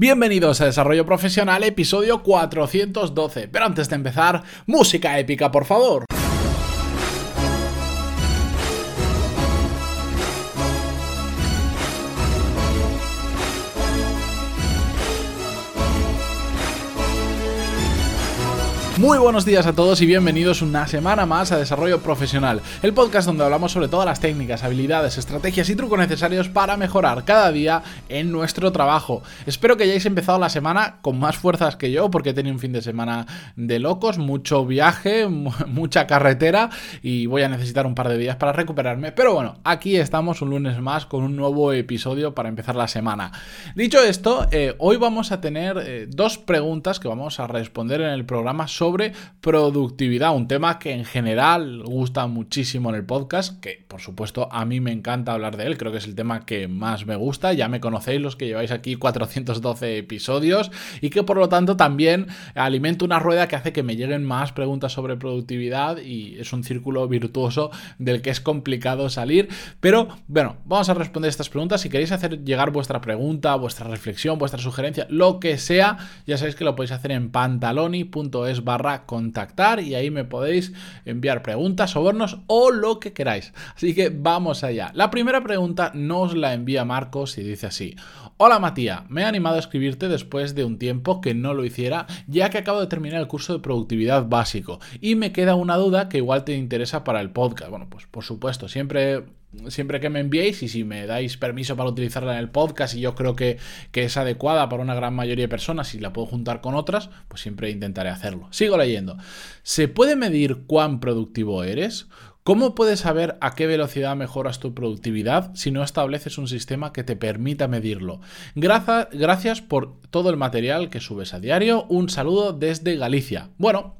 Bienvenidos a Desarrollo Profesional, episodio 412. Pero antes de empezar, música épica, por favor. Muy buenos días a todos y bienvenidos una semana más a Desarrollo Profesional, el podcast donde hablamos sobre todas las técnicas, habilidades, estrategias y trucos necesarios para mejorar cada día en nuestro trabajo. Espero que hayáis empezado la semana con más fuerzas que yo porque he tenido un fin de semana de locos, mucho viaje, mucha carretera y voy a necesitar un par de días para recuperarme. Pero bueno, aquí estamos un lunes más con un nuevo episodio para empezar la semana. Dicho esto, eh, hoy vamos a tener eh, dos preguntas que vamos a responder en el programa sobre sobre productividad, un tema que en general gusta muchísimo en el podcast, que por supuesto a mí me encanta hablar de él, creo que es el tema que más me gusta, ya me conocéis los que lleváis aquí 412 episodios y que por lo tanto también alimento una rueda que hace que me lleguen más preguntas sobre productividad y es un círculo virtuoso del que es complicado salir, pero bueno, vamos a responder estas preguntas, si queréis hacer llegar vuestra pregunta, vuestra reflexión, vuestra sugerencia, lo que sea, ya sabéis que lo podéis hacer en pantaloni.es barra contactar y ahí me podéis enviar preguntas, sobornos o lo que queráis. Así que vamos allá. La primera pregunta nos la envía Marcos y dice así. Hola Matías, me he animado a escribirte después de un tiempo que no lo hiciera ya que acabo de terminar el curso de productividad básico y me queda una duda que igual te interesa para el podcast. Bueno, pues por supuesto, siempre siempre que me enviéis y si me dais permiso para utilizarla en el podcast y yo creo que, que, es adecuada para una gran mayoría de personas y la puedo juntar con otras, pues siempre intentaré hacerlo. Sigo leyendo. ¿Se puede medir cuán productivo eres? ¿Cómo puedes saber a qué velocidad mejoras tu productividad si no estableces un sistema que te permita medirlo? Gracias por todo el material que subes a diario. Un saludo desde Galicia. Bueno,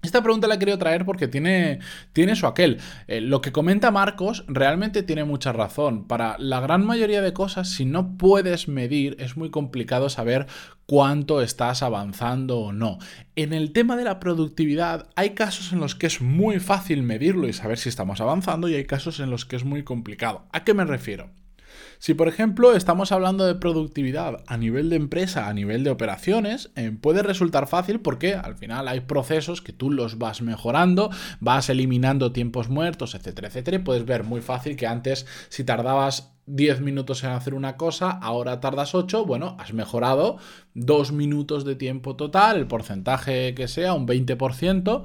esta pregunta la querido traer porque tiene, tiene su aquel. Eh, lo que comenta Marcos realmente tiene mucha razón. Para la gran mayoría de cosas, si no puedes medir, es muy complicado saber cuánto estás avanzando o no. En el tema de la productividad, hay casos en los que es muy fácil medirlo y saber si estamos avanzando y hay casos en los que es muy complicado. ¿A qué me refiero? Si por ejemplo estamos hablando de productividad a nivel de empresa, a nivel de operaciones, eh, puede resultar fácil porque al final hay procesos que tú los vas mejorando, vas eliminando tiempos muertos, etcétera, etcétera. Y puedes ver muy fácil que antes si tardabas 10 minutos en hacer una cosa, ahora tardas 8, bueno, has mejorado 2 minutos de tiempo total, el porcentaje que sea, un 20%,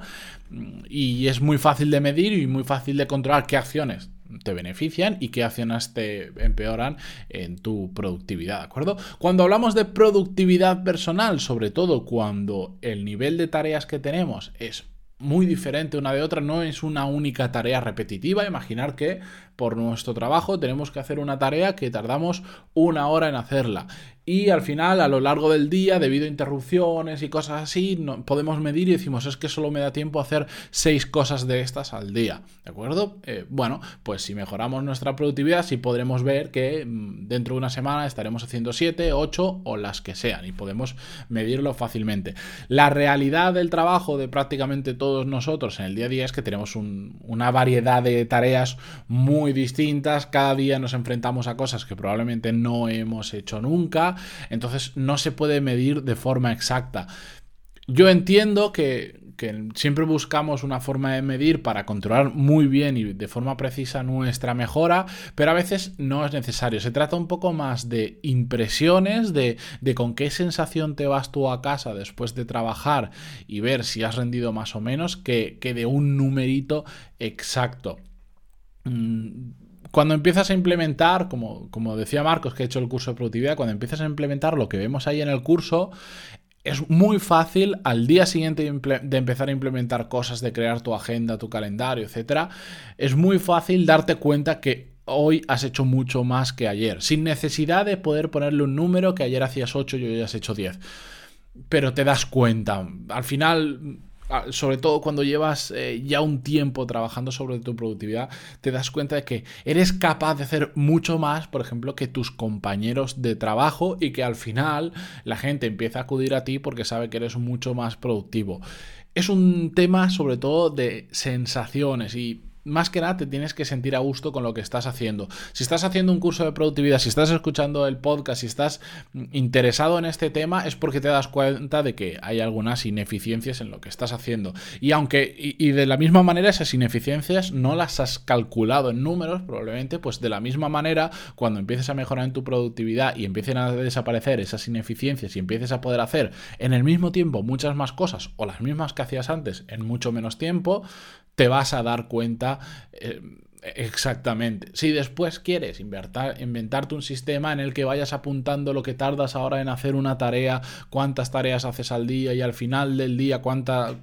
y es muy fácil de medir y muy fácil de controlar qué acciones te benefician y qué acciones te empeoran en tu productividad, ¿de acuerdo? Cuando hablamos de productividad personal, sobre todo cuando el nivel de tareas que tenemos es muy diferente una de otra, no es una única tarea repetitiva. Imaginar que por nuestro trabajo tenemos que hacer una tarea que tardamos una hora en hacerla y al final, a lo largo del día, debido a interrupciones y cosas así, no, podemos medir y decimos, es que solo me da tiempo a hacer seis cosas de estas al día, ¿de acuerdo? Eh, bueno, pues si mejoramos nuestra productividad, sí podremos ver que mm, dentro de una semana estaremos haciendo siete, ocho o las que sean y podemos medirlo fácilmente. La realidad del trabajo de prácticamente todos nosotros en el día a día es que tenemos una variedad de tareas muy distintas, cada día nos enfrentamos a cosas que probablemente no hemos hecho nunca, entonces no se puede medir de forma exacta. Yo entiendo que, siempre buscamos una forma de medir para controlar muy bien y de forma precisa nuestra mejora, pero a veces no es necesario. Se trata un poco más de impresiones, de, con qué sensación te vas tú a casa después de trabajar y ver si has rendido más o menos, que, de un numerito exacto. Mm, cuando empiezas a implementar, como, como decía Marcos, que ha hecho el curso de productividad, cuando empiezas a implementar lo que vemos ahí en el curso, es muy fácil al día siguiente de empezar a implementar cosas, de crear tu agenda, tu calendario, etc. Es muy fácil darte cuenta que hoy has hecho mucho más que ayer, sin necesidad de poder ponerle un número que ayer hacías 8 y hoy has hecho 10. Pero te das cuenta. Al final sobre todo cuando llevas eh, ya un tiempo trabajando sobre tu productividad, te das cuenta de que eres capaz de hacer mucho más, por ejemplo, que tus compañeros de trabajo y que al final la gente empieza a acudir a ti porque sabe que eres mucho más productivo. Es un tema sobre todo de sensaciones y más que nada te tienes que sentir a gusto con lo que estás haciendo. Si estás haciendo un curso de productividad, si estás escuchando el podcast, si estás interesado en este tema, es porque te das cuenta de que hay algunas ineficiencias en lo que estás haciendo. Y aunque, y, de la misma manera, esas ineficiencias no las has calculado en números, probablemente, pues de la misma manera, cuando empieces a mejorar en tu productividad y empiecen a desaparecer esas ineficiencias y empieces a poder hacer en el mismo tiempo muchas más cosas o las mismas que hacías antes en mucho menos tiempo, te vas a dar cuenta eh, exactamente. Si después quieres inventarte un sistema en el que vayas apuntando lo que tardas ahora en hacer una tarea, cuántas tareas haces al día y al final del día cuánta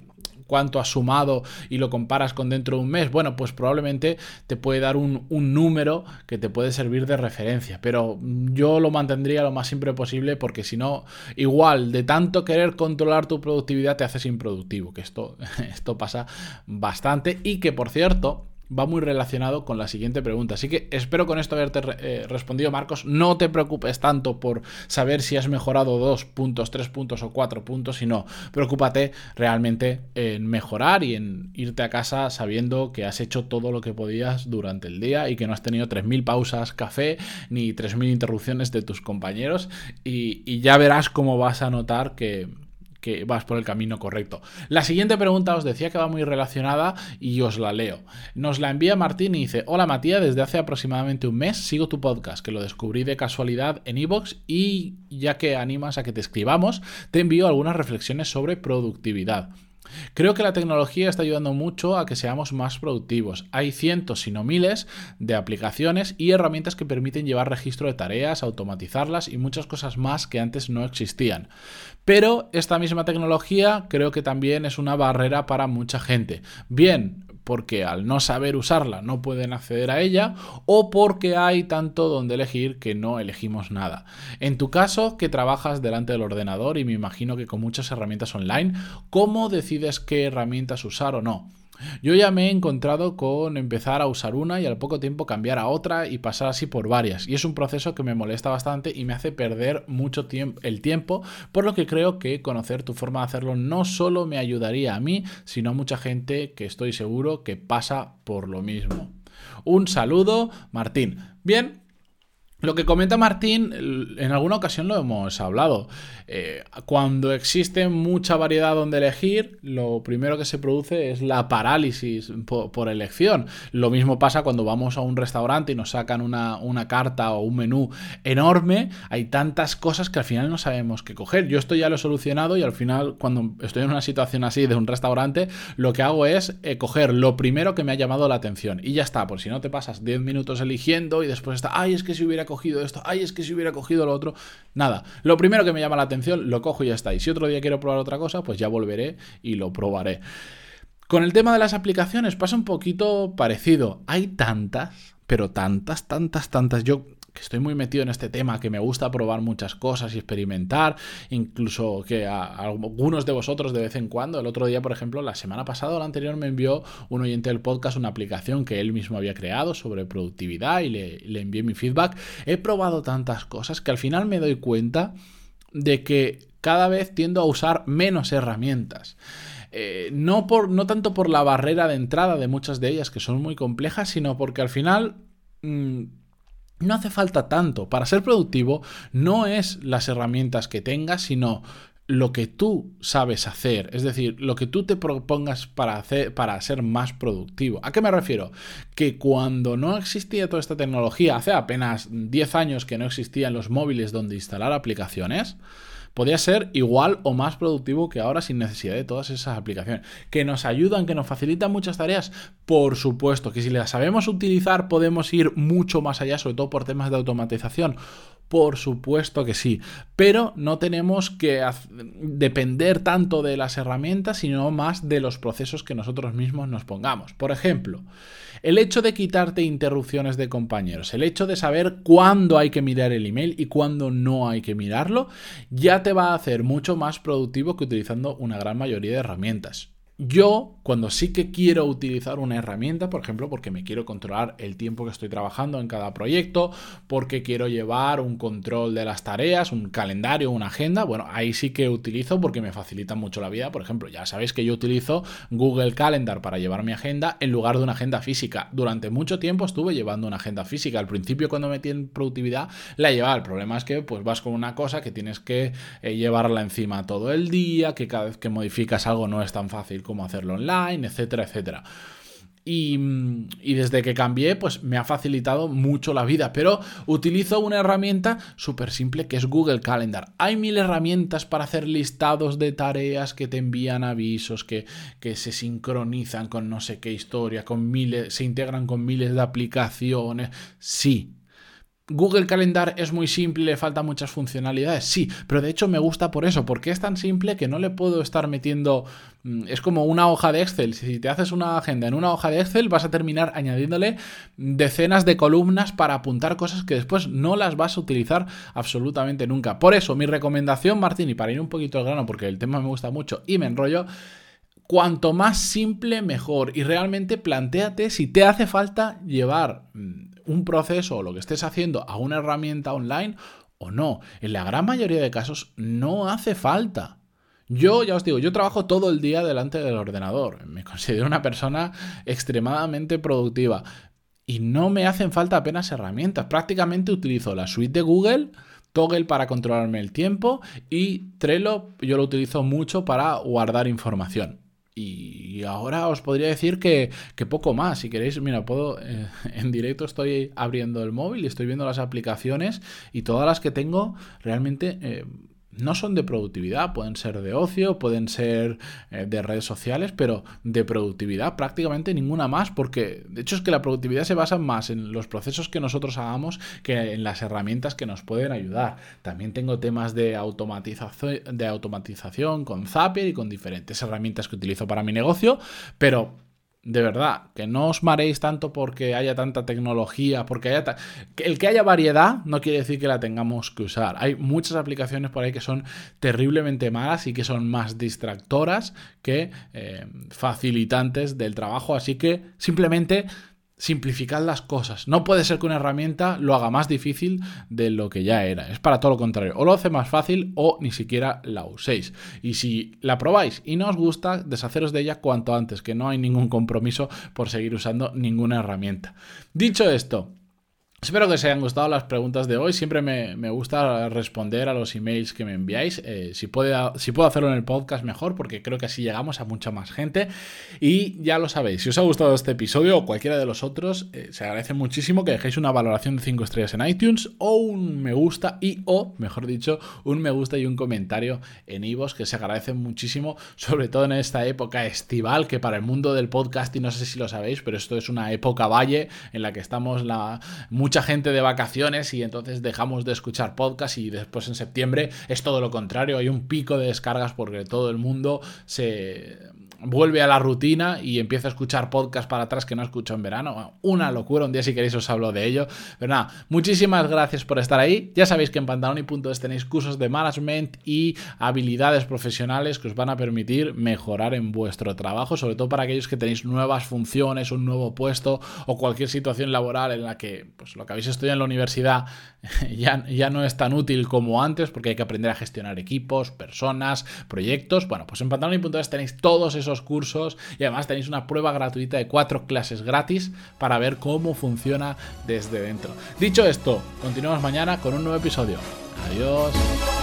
cuánto has sumado y lo comparas con dentro de un mes, bueno, pues probablemente te puede dar un, número que te puede servir de referencia. Pero yo lo mantendría lo más simple posible porque si no, igual de tanto querer controlar tu productividad te haces improductivo, que esto, esto pasa bastante y que por cierto va muy relacionado con la siguiente pregunta. Así que espero con esto haberte eh, respondido, Marcos. No te preocupes tanto por saber si has mejorado dos puntos, tres puntos o cuatro puntos, sino preocúpate realmente en mejorar y en irte a casa sabiendo que has hecho todo lo que podías durante el día y que no has tenido 3.000 pausas café ni 3.000 interrupciones de tus compañeros y, y ya verás cómo vas a notar que que vas por el camino correcto. La siguiente pregunta os decía que va muy relacionada y os la leo. Nos la envía Martín y dice, hola Matías, desde hace aproximadamente un mes sigo tu podcast, que lo descubrí de casualidad en iVoox y ya que animas a que te escribamos, te envío algunas reflexiones sobre productividad. Creo que la tecnología está ayudando mucho a que seamos más productivos. Hay cientos, si no miles, de aplicaciones y herramientas que permiten llevar registro de tareas, automatizarlas y muchas cosas más que antes no existían. Pero esta misma tecnología creo que también es una barrera para mucha gente. Bien, porque al no saber usarla no pueden acceder a ella o porque hay tanto donde elegir que no elegimos nada. En tu caso, que trabajas delante del ordenador y me imagino que con muchas herramientas online, ¿cómo decides qué herramientas usar o no? Yo ya me he encontrado con empezar a usar una y al poco tiempo cambiar a otra y pasar así por varias. Y es un proceso que me molesta bastante y me hace perder mucho tiempo, el tiempo, por lo que creo que conocer tu forma de hacerlo no solo me ayudaría a mí, sino a mucha gente que estoy seguro que pasa por lo mismo. Un saludo, Martín. Bien, lo que comenta Martín, en alguna ocasión lo hemos hablado. Eh, cuando existe mucha variedad donde elegir, lo primero que se produce es la parálisis por, elección. Lo mismo pasa cuando vamos a un restaurante y nos sacan una, carta o un menú enorme. Hay tantas cosas que al final no sabemos qué coger. Yo esto ya lo he solucionado y al final, cuando estoy en una situación así de un restaurante, lo que hago es eh, coger lo primero que me ha llamado la atención. Y ya está, por si no te pasas 10 minutos eligiendo y después está, ay, es que si hubiera cogido esto, ay, es que si hubiera cogido lo otro. Nada, lo primero que me llama la atención, lo cojo y ya está. Y si otro día quiero probar otra cosa, pues ya volveré y lo probaré. Con el tema de las aplicaciones pasa un poquito parecido. Hay tantas, pero tantas, tantas, tantas. Yo que estoy muy metido en este tema, que me gusta probar muchas cosas y experimentar, incluso que a, algunos de vosotros de vez en cuando, el otro día, por ejemplo, la semana pasada o la anterior me envió un oyente del podcast una aplicación que él mismo había creado sobre productividad y le, le envié mi feedback. He probado tantas cosas que al final me doy cuenta de que cada vez tiendo a usar menos herramientas. Eh, no, por, no tanto por la barrera de entrada de muchas de ellas, que son muy complejas, sino porque al final... Mm, no hace falta tanto. Para ser productivo no es las herramientas que tengas, sino lo que tú sabes hacer, es decir, lo que tú te propongas para, hacer, para ser más productivo. ¿A qué me refiero? Que cuando no existía toda esta tecnología, hace apenas 10 años que no existían los móviles donde instalar aplicaciones, podía ser igual o más productivo que ahora sin necesidad de todas esas aplicaciones. ¿Que nos ayudan, que nos facilitan muchas tareas? Por supuesto, que si las sabemos utilizar podemos ir mucho más allá, sobre todo por temas de automatización. Por supuesto que sí, pero no tenemos que depender tanto de las herramientas, sino más de los procesos que nosotros mismos nos pongamos. Por ejemplo, el hecho de quitarte interrupciones de compañeros, el hecho de saber cuándo hay que mirar el email y cuándo no hay que mirarlo, ya te va a hacer mucho más productivo que utilizando una gran mayoría de herramientas. Yo, cuando sí que quiero utilizar una herramienta, por ejemplo, porque me quiero controlar el tiempo que estoy trabajando en cada proyecto, porque quiero llevar un control de las tareas, un calendario, una agenda, bueno, ahí sí que utilizo porque me facilita mucho la vida. Por ejemplo, ya sabéis que yo utilizo Google Calendar para llevar mi agenda en lugar de una agenda física. Durante mucho tiempo estuve llevando una agenda física. Al principio, cuando metí en productividad, la llevaba. El problema es que pues vas con una cosa que tienes que eh, llevarla encima todo el día, que cada vez que modificas algo no es tan fácil cómo hacerlo online, etcétera, etcétera. Y, desde que cambié, pues me ha facilitado mucho la vida. Pero utilizo una herramienta súper simple que es Google Calendar. Hay mil herramientas para hacer listados de tareas que te envían avisos, que, que se sincronizan con no sé qué historia, con miles, se integran con miles de aplicaciones. Sí, Google Calendar es muy simple, le faltan muchas funcionalidades, sí, pero de hecho me gusta por eso, porque es tan simple que no le puedo estar metiendo, mm, es como una hoja de Excel, si te haces una agenda en una hoja de Excel vas a terminar añadiéndole decenas de columnas para apuntar cosas que después no las vas a utilizar absolutamente nunca. Por eso mi recomendación, Martín, y para ir un poquito al grano, porque el tema me gusta mucho y me enrollo, cuanto más simple mejor. Y realmente planteate si te hace falta llevar mm, un proceso o lo que estés haciendo a una herramienta online o no. En la gran mayoría de casos no hace falta. Yo, ya os digo, yo trabajo todo el día delante del ordenador. Me considero una persona extremadamente productiva. Y no me hacen falta apenas herramientas. Prácticamente utilizo la suite de Google, Toggle para controlarme el tiempo y Trello yo lo utilizo mucho para guardar información. Y ahora os podría decir que, poco más. Si queréis, mira, puedo. Eh, en directo estoy abriendo el móvil y estoy viendo las aplicaciones y todas las que tengo realmente. Eh, no son de productividad, pueden ser de ocio, pueden ser eh, de redes sociales, pero de productividad prácticamente ninguna más, porque de hecho es que la productividad se basa más en los procesos que nosotros hagamos que en las herramientas que nos pueden ayudar. También tengo temas de automatización, de automatización con Zapier y con diferentes herramientas que utilizo para mi negocio, pero de verdad, que no os maréis tanto porque haya tanta tecnología, porque haya... El que haya variedad no quiere decir que la tengamos que usar. Hay muchas aplicaciones por ahí que son terriblemente malas y que son más distractoras que eh, facilitantes del trabajo, así que simplemente simplificad las cosas. No puede ser que una herramienta lo haga más difícil de lo que ya era. Es para todo lo contrario. O lo hace más fácil o ni siquiera la uséis. Y si la probáis y no os gusta, deshaceros de ella cuanto antes, que no hay ningún compromiso por seguir usando ninguna herramienta. Dicho esto, Espero que os hayan gustado las preguntas de hoy. Siempre me, gusta responder a los emails que me enviáis. Eh, si, si puedo hacerlo en el podcast, mejor, porque creo que así llegamos a mucha más gente. Y ya lo sabéis, si os ha gustado este episodio o cualquiera de los otros, eh, se agradece muchísimo que dejéis una valoración de 5 estrellas en iTunes o un me gusta y o, mejor dicho, un me gusta y un comentario en iVoox, que se agradece muchísimo, sobre todo en esta época estival, que para el mundo del podcast, y no sé si lo sabéis, pero esto es una época valle en la que estamos la gente de vacaciones y entonces dejamos de escuchar podcast y después en septiembre es todo lo contrario, hay un pico de descargas porque todo el mundo se vuelve a la rutina y empieza a escuchar podcast para atrás que no escucho en verano. Una locura, un día si queréis os hablo de ello. Pero nada, muchísimas gracias por estar ahí. Ya sabéis que en pantaloni.es tenéis cursos de management y habilidades profesionales que os van a permitir mejorar en vuestro trabajo, sobre todo para aquellos que tenéis nuevas funciones, un nuevo puesto o cualquier situación laboral en la que pues, lo que habéis estudiado en la universidad ya, ya no es tan útil como antes porque hay que aprender a gestionar equipos, personas, proyectos. Bueno, pues en pantaloni.es tenéis todos esos cursos y además tenéis una prueba gratuita de cuatro clases gratis para ver cómo funciona desde dentro. Dicho esto, continuamos mañana con un nuevo episodio. Adiós.